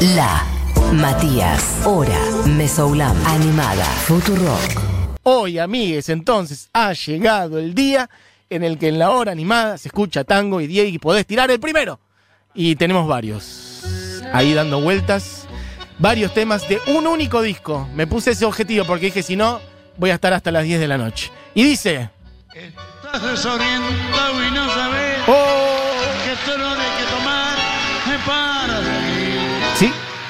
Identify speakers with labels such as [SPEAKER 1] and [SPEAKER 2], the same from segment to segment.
[SPEAKER 1] La Matías, Hora, Mesoulam, Animada, Futurock.
[SPEAKER 2] Hoy, amigues, entonces ha llegado el día en el que en la hora animada se escucha tango y Diego y podés tirar el primero. Y tenemos varios ahí dando vueltas, varios temas de un único disco. Me puse ese objetivo porque dije, si no, voy a estar hasta las 10 de la noche. Y dice...
[SPEAKER 3] Estás desorientado y no sabes
[SPEAKER 2] ¡Oh!
[SPEAKER 3] qué tenor hay que tomar para seguir.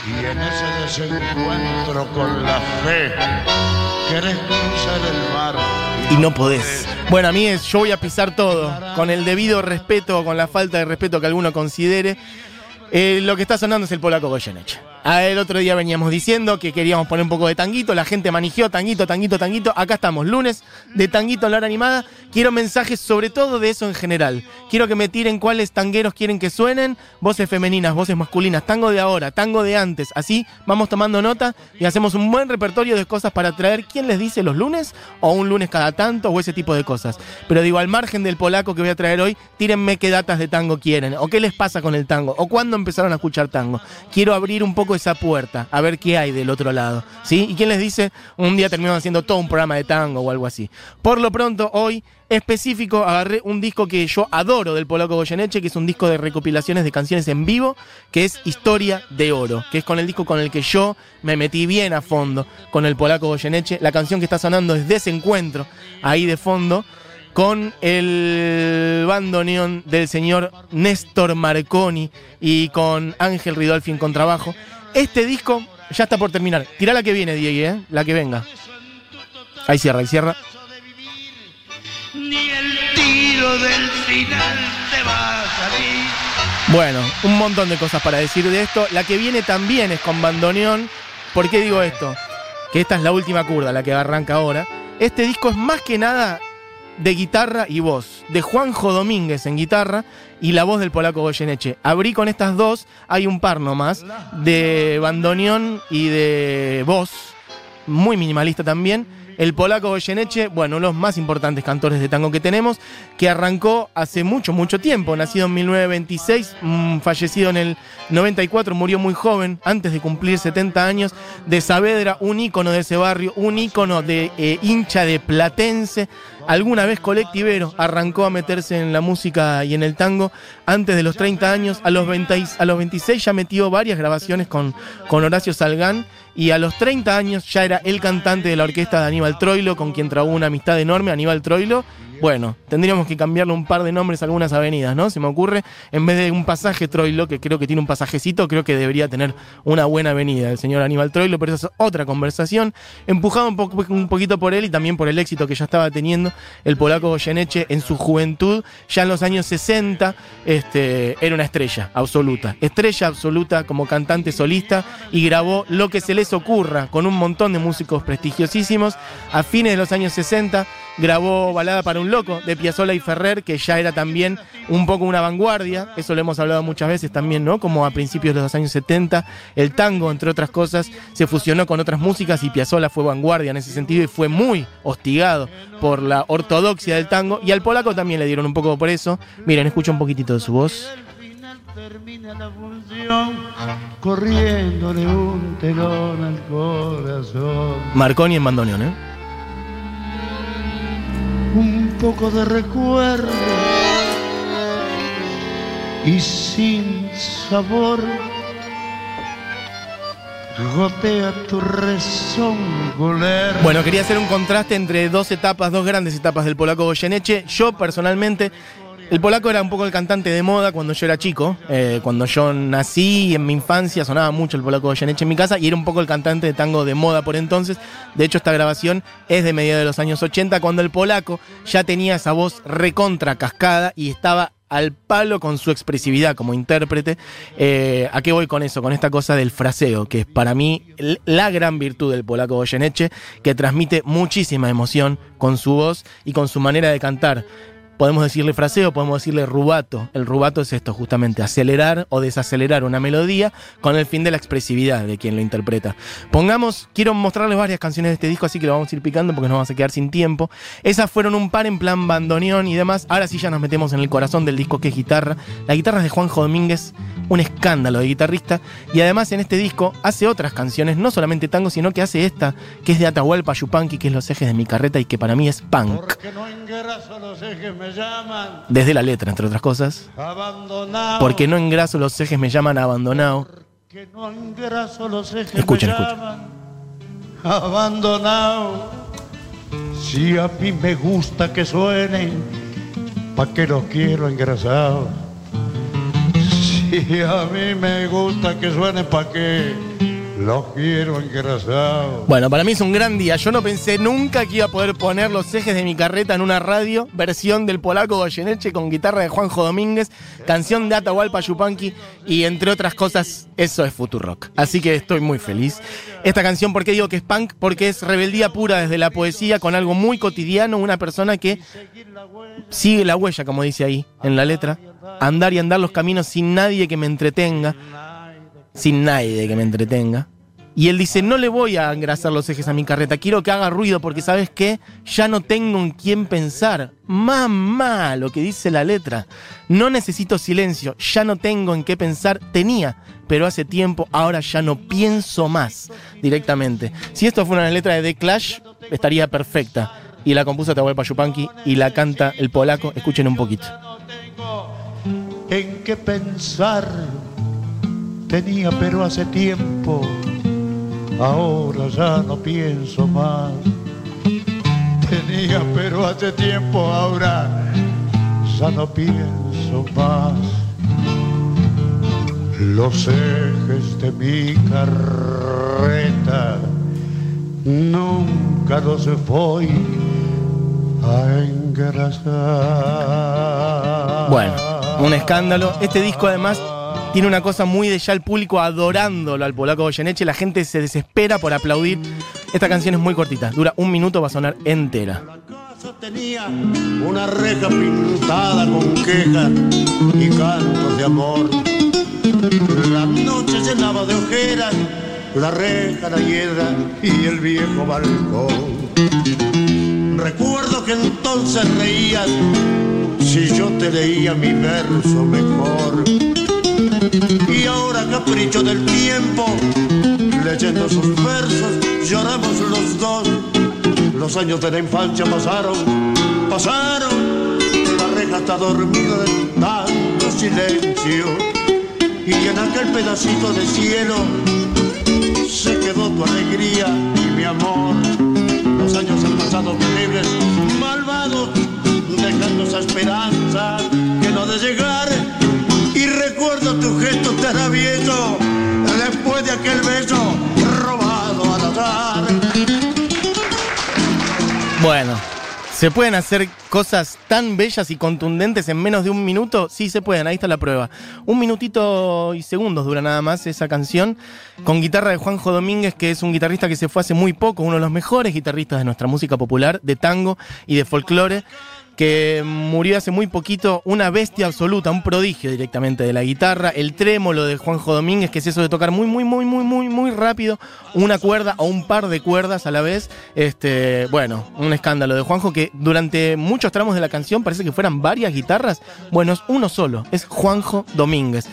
[SPEAKER 3] Y en ese desencuentro con la fe, querés cruzar el mar.
[SPEAKER 2] y no podés. Bueno, amigues, yo voy a pisar todo, con el debido respeto o con la falta de respeto que alguno considere. Eh, lo que está sonando es el polaco Goyeneche. El otro día veníamos diciendo que queríamos poner un poco de tanguito, la gente manigió tanguito, tanguito, tanguito. Acá estamos, lunes de tanguito en la hora animada. Quiero mensajes sobre todo de eso en general. Quiero que me tiren cuáles tangueros quieren que suenen, voces femeninas, voces masculinas, tango de ahora, tango de antes. Así vamos tomando nota y hacemos un buen repertorio de cosas para traer. ¿Quién les dice los lunes? O un lunes cada tanto o ese tipo de cosas. Pero digo, al margen del polaco que voy a traer hoy, tírenme qué datas de tango quieren, o qué les pasa con el tango, o cuándo empezaron a escuchar tango. Quiero abrir un poco esa puerta, a ver qué hay del otro lado. ¿Sí? ¿Y quién les dice? Un día terminamos haciendo todo un programa de tango o algo así. Por lo pronto, hoy específico agarré un disco que yo adoro del polaco Goyeneche, que es un disco de recopilaciones de canciones en vivo, que es Historia de Oro, que es con el disco con el que yo me metí bien a fondo con el polaco Goyeneche. La canción que está sonando es Desencuentro, ahí de fondo, con el bandoneón del señor Néstor Marconi y con Ángel Ridolfi en contrabajo. Este disco ya está por terminar. Tirá la que viene, Diego, ¿eh? la que venga. Ahí cierra, ahí cierra.
[SPEAKER 3] Ni el tiro del final te va a salir.
[SPEAKER 2] Bueno, un montón de cosas para decir de esto. La que viene también es con bandoneón. ¿Por qué digo esto? Que esta es la última curda, la que arranca ahora. Este disco es más que nada de guitarra y voz. De Juanjo Domínguez en guitarra y la voz del polaco Goyeneche. Abrí con estas dos, hay un par nomás, de bandoneón y de voz. Muy minimalista también. El polaco Goyeneche, bueno, los más importantes cantores de tango que tenemos, que arrancó hace mucho, mucho tiempo, nacido en 1926, mm, fallecido en el 94, murió muy joven, antes de cumplir 70 años, de Saavedra, un ícono de ese barrio, un ícono de eh, hincha de Platense, alguna vez colectivero, arrancó a meterse en la música y en el tango antes de los 30 años, a los, 20 a los 26 ya metió varias grabaciones con, con Horacio Salgán, y a los 30 años ya era el cantante de la orquesta de Aníbal Troilo, con quien trabó una amistad enorme, Aníbal Troilo. Bueno, tendríamos que cambiarle un par de nombres a algunas avenidas, ¿no? Se me ocurre, en vez de un pasaje Troilo, que creo que tiene un pasajecito, creo que debería tener una buena avenida el señor Aníbal Troilo, pero esa es otra conversación, empujado un, poco, un poquito por él y también por el éxito que ya estaba teniendo el polaco Goyeneche en su juventud, ya en los años 60, este, era una estrella absoluta, estrella absoluta como cantante solista y grabó lo que se les ocurra con un montón de músicos prestigiosísimos. A fines de los años 60 grabó Balada para un Loco de Piazzolla y Ferrer, que ya era también un poco una vanguardia, eso lo hemos hablado muchas veces también, ¿no? Como a principios de los años 70, el tango, entre otras cosas, se fusionó con otras músicas y Piazzolla fue vanguardia en ese sentido y fue muy hostigado por la ortodoxia del tango y al polaco también le dieron un poco por eso. Miren, escucha un poquitito de su voz.
[SPEAKER 3] Al final termina la función corriéndole un telón al corazón.
[SPEAKER 2] Marconi en bandoneón, ¿eh?
[SPEAKER 3] Poco de recuerdo y sin sabor gotea tu resongoler.
[SPEAKER 2] Bueno, quería hacer un contraste entre dos etapas, dos grandes etapas del polaco Goyeneche. Yo personalmente, el polaco era un poco el cantante de moda cuando yo era chico. Eh, cuando yo nací en mi infancia sonaba mucho el polaco Goyeneche en mi casa y era un poco el cantante de tango de moda por entonces. De hecho, esta grabación es de mediados de los años 80, cuando el polaco ya tenía esa voz recontra cascada y estaba al palo con su expresividad como intérprete. Eh, ¿A qué voy con eso? Con esta cosa del fraseo, que es para mí la gran virtud del polaco Goyeneche, que transmite muchísima emoción con su voz y con su manera de cantar. Podemos decirle fraseo, podemos decirle rubato. El rubato es esto, justamente, acelerar o desacelerar una melodía con el fin de la expresividad de quien lo interpreta. Pongamos, quiero mostrarles varias canciones de este disco, así que lo vamos a ir picando porque nos vamos a quedar sin tiempo. Esas fueron un par en plan bandoneón y demás. Ahora sí ya nos metemos en el corazón del disco que es guitarra. La guitarra es de Juanjo Domínguez, un escándalo de guitarrista. Y además en este disco hace otras canciones, no solamente tango, sino que hace esta, que es de Atahualpa Yupanqui, que es Los ejes de mi carreta y que para mí es punk.
[SPEAKER 3] Porque no los ejes me llaman
[SPEAKER 2] Desde la letra, entre otras cosas.
[SPEAKER 3] abandonado.
[SPEAKER 2] Porque no engraso los ejes me llaman abandonado.
[SPEAKER 3] Que no engraso los ejes
[SPEAKER 2] Escuchen,
[SPEAKER 3] me
[SPEAKER 2] escuchen.
[SPEAKER 3] llaman abandonado. Si a mí me gusta que suenen, ¿pa' qué los quiero engrasados? Si a mí me gusta que suenen, ¿pa' qué los quiero engrasados?
[SPEAKER 2] Bueno, para mí es un gran día. Yo no pensé nunca que iba a poder poner los ejes de mi carreta en una radio, versión del polaco Goyeneche con guitarra de Juanjo Domínguez, canción de Atahualpa Yupanqui y entre otras cosas, eso es Futurock. Así que estoy muy feliz. Esta canción, ¿por qué digo que es punk? Porque es rebeldía pura desde la poesía con algo muy cotidiano, una persona que sigue la huella, como dice ahí en la letra, andar y andar los caminos sin nadie que me entretenga sin nadie que me entretenga. Y él dice, no le voy a engrasar los ejes a mi carreta, quiero que haga ruido porque sabes qué, ya no tengo en quién pensar. Mamá, lo que dice la letra. No necesito silencio, ya no tengo en qué pensar. Tenía, pero hace tiempo, ahora ya no pienso más directamente. Si esto fuera una letra de The Clash, estaría perfecta. Y la compuso Atahualpa Yupanqui y la canta el polaco. Escuchen un poquito.
[SPEAKER 3] no tengo en qué pensar. Tenía, pero hace tiempo. Ahora ya no pienso más. Tenía, pero hace tiempo. Ahora ya no pienso más. Los ejes de mi carreta nunca los voy a engrasar.
[SPEAKER 2] Bueno, un escándalo. Este disco además tiene una cosa muy de ya el público adorándolo al polaco Goyeneche. La gente se desespera por aplaudir. Esta canción es muy cortita, dura un minuto, va a sonar entera.
[SPEAKER 3] La tenía una reja pintada con quejas y cantos de amor. La noche llenaba de ojeras la reja, la hiedra y el viejo balcón. Recuerdo que entonces reías si yo te leía mi verso mejor. Capricho del tiempo, leyendo sus versos, lloramos los dos. Los años de la infancia pasaron, pasaron. La reja está dormida de tanto silencio. Y en aquel pedacito de cielo se quedó tu alegría y mi amor. Los años han pasado terribles, malvados, dejando esa esperanza que no ha de llegar. Después de aquel robado.
[SPEAKER 2] Bueno, ¿se pueden hacer cosas tan bellas y contundentes en menos de un minuto? Sí, se pueden, ahí está la prueba. Un minutito y segundos dura nada más esa canción, con guitarra de Juanjo Domínguez, que es un guitarrista que se fue hace muy poco, uno de los mejores guitarristas de nuestra música popular, de tango y de folclore. Que murió hace muy poquito, una bestia absoluta, un prodigio directamente de la guitarra, el trémolo de Juanjo Domínguez, que es eso de tocar muy, muy, muy, muy, muy, muy rápido, una cuerda o un par de cuerdas a la vez. Este, bueno, un escándalo de Juanjo que durante muchos tramos de la canción parece que fueran varias guitarras. Bueno, es uno solo, es Juanjo Domínguez.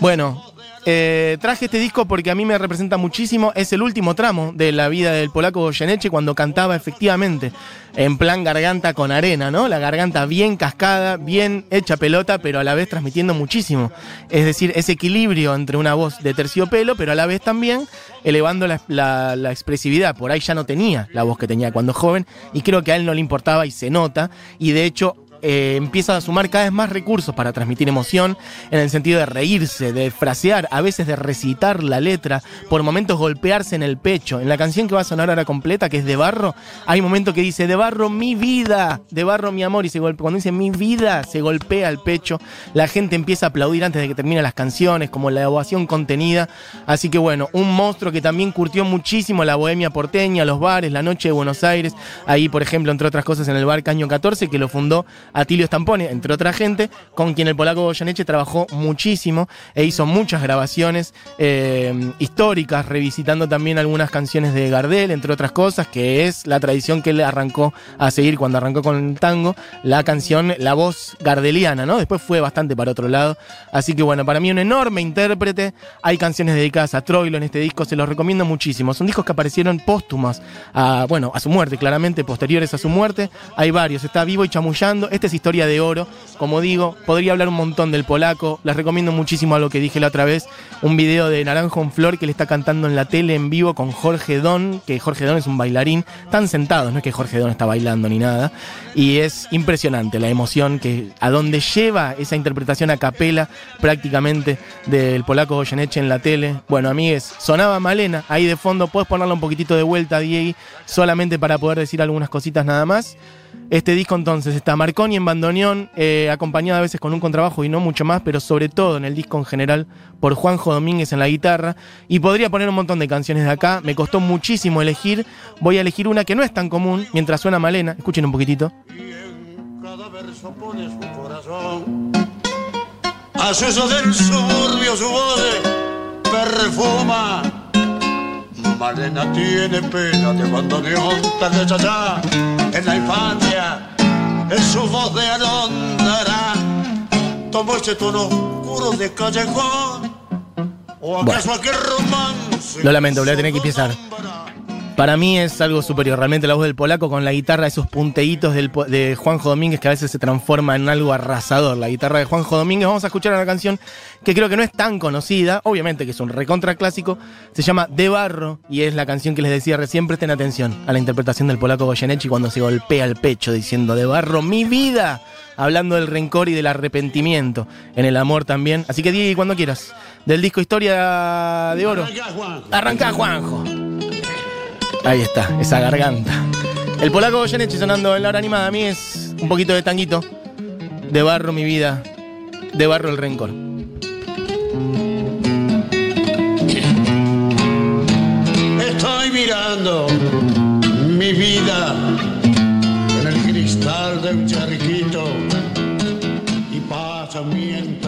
[SPEAKER 2] Bueno, eh, traje este disco porque a mí me representa muchísimo. Es el último tramo de la vida del polaco Goyeneche cuando cantaba efectivamente en plan garganta con arena, ¿no? La garganta bien cascada, bien hecha pelota, pero a la vez transmitiendo muchísimo. Es decir, ese equilibrio entre una voz de terciopelo, pero a la vez también elevando la, la- la expresividad. Por ahí ya no tenía la voz que tenía cuando joven y creo que a él no le importaba y se nota. Y de hecho eh, empieza a sumar cada vez más recursos para transmitir emoción, en el sentido de reírse, de frasear, a veces de recitar la letra, por momentos golpearse en el pecho. En la canción que va a sonar ahora completa, que es de barro, hay un momento que dice, de barro mi vida, de barro mi amor, y se golpea. Cuando dice mi vida, se golpea el pecho, la gente empieza a aplaudir antes de que terminen las canciones, como la ovación contenida. Así que bueno, un monstruo que también curtió muchísimo la bohemia porteña, los bares, la noche de Buenos Aires, ahí por ejemplo, entre otras cosas, en el bar Caño 14, que lo fundó Atilio Stampone, entre otra gente, con quien el polaco Goyeneche trabajó muchísimo e hizo muchas grabaciones eh, históricas, revisitando también algunas canciones de Gardel, entre otras cosas, que es la tradición que él arrancó a seguir cuando arrancó con el tango, la canción, la voz gardeliana, ¿no? Después fue bastante para otro lado. Así que bueno, para mí un enorme intérprete. Hay canciones dedicadas a Troilo en este disco, se los recomiendo muchísimo. Son discos que aparecieron póstumas, a, bueno, a su muerte, claramente, posteriores a su muerte. Hay varios, está vivo y chamullando. Esta es historia de oro. Como digo, podría hablar un montón del polaco. Les recomiendo muchísimo a lo que dije la otra vez. Un video de Naranjo en Flor que le está cantando en la tele en vivo con Jorge Don, que Jorge Don es un bailarín. Están sentados, no es que Jorge Don está bailando ni nada. Y es impresionante la emoción que a donde lleva esa interpretación a capela prácticamente del polaco Goyeneche en la tele. Bueno, amigues, sonaba Malena ahí de fondo. Puedes ponerla un poquitito de vuelta, Diego, solamente para poder decir algunas cositas nada más. Este disco entonces está Marconi en bandoneón, eh, acompañado a veces con un contrabajo y no mucho más, pero sobre todo en el disco en general por Juanjo Domínguez en la guitarra. Y podría poner un montón de canciones de acá, me costó muchísimo elegir. Voy a elegir una que no es tan común mientras suena Malena. Escuchen un poquitito.
[SPEAKER 3] Y en cada verso pone su corazón. Eso del suburbio su voz perfuma. Malena tiene pena de bandoneón tan de chachá en la infancia. Es su voz de alondra. Tomó ese tono oscuro de callejón. ¿O acaso aquel romance?
[SPEAKER 2] Lo lamento, voy a tener que empezar. Para mí es algo superior. Realmente la voz del polaco con la guitarra, esos punteitos del de Juanjo Domínguez que a veces se transforma en algo arrasador. La guitarra de Juanjo Domínguez. Vamos a escuchar una canción que creo que no es tan conocida. Obviamente que es un recontra clásico. Se llama De Barro y es la canción que les decía recién. Presten atención a la interpretación del polaco Goyeneche cuando se golpea el pecho diciendo De Barro, mi vida. Hablando del rencor y del arrepentimiento. En el amor también. Así que Diego, cuando quieras. Del disco Historia de Oro.
[SPEAKER 3] Arrancá, Juanjo.
[SPEAKER 2] Arranca Juanjo. Ahí está, esa garganta. El polaco Goyeneche sonando en la hora animada. A mí es un poquito de tanguito. De barro mi vida. De barro el rencor.
[SPEAKER 3] Estoy mirando mi vida en el cristal de un charquito y pasa mientras